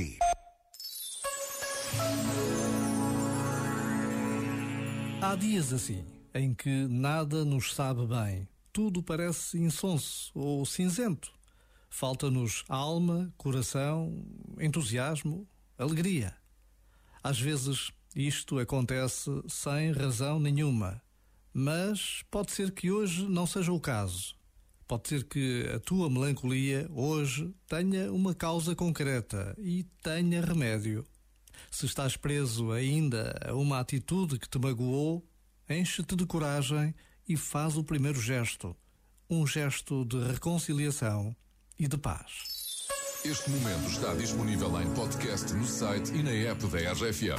si. Há dias assim, em que nada nos sabe bem. Tudo parece insonso ou cinzento. Falta-nos alma, coração, entusiasmo, alegria. Às vezes isto acontece sem razão nenhuma, mas pode ser que hoje não seja o caso. Pode ser que a tua melancolia hoje tenha uma causa concreta e tenha remédio. Se estás preso ainda a uma atitude que te magoou, enche-te de coragem e faz o primeiro gesto. Um gesto de reconciliação e de paz. Este momento está disponível em podcast no site e na app da RFM.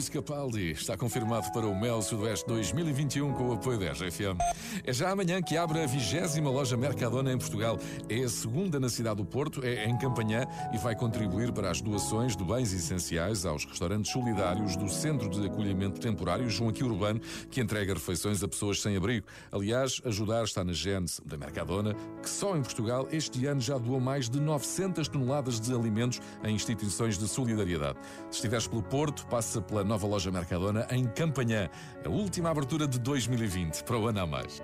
Luís Capaldi está confirmado para o Mel Sudoeste 2021 com o apoio da RFM. É já amanhã que abre a vigésima loja Mercadona em Portugal. É a segunda na cidade do Porto, é em Campanhã e vai contribuir para as doações de bens essenciais aos restaurantes solidários do Centro de Acolhimento Temporário João Aqui Urbano, que entrega refeições a pessoas sem abrigo. Aliás, ajudar está na gênese da Mercadona, que só em Portugal este ano já doou mais de 900 toneladas de alimentos a instituições de solidariedade. Se estiveres pelo Porto, passa pela nova loja Mercadona em Campanhã, a última abertura de 2020, para o ano a mais.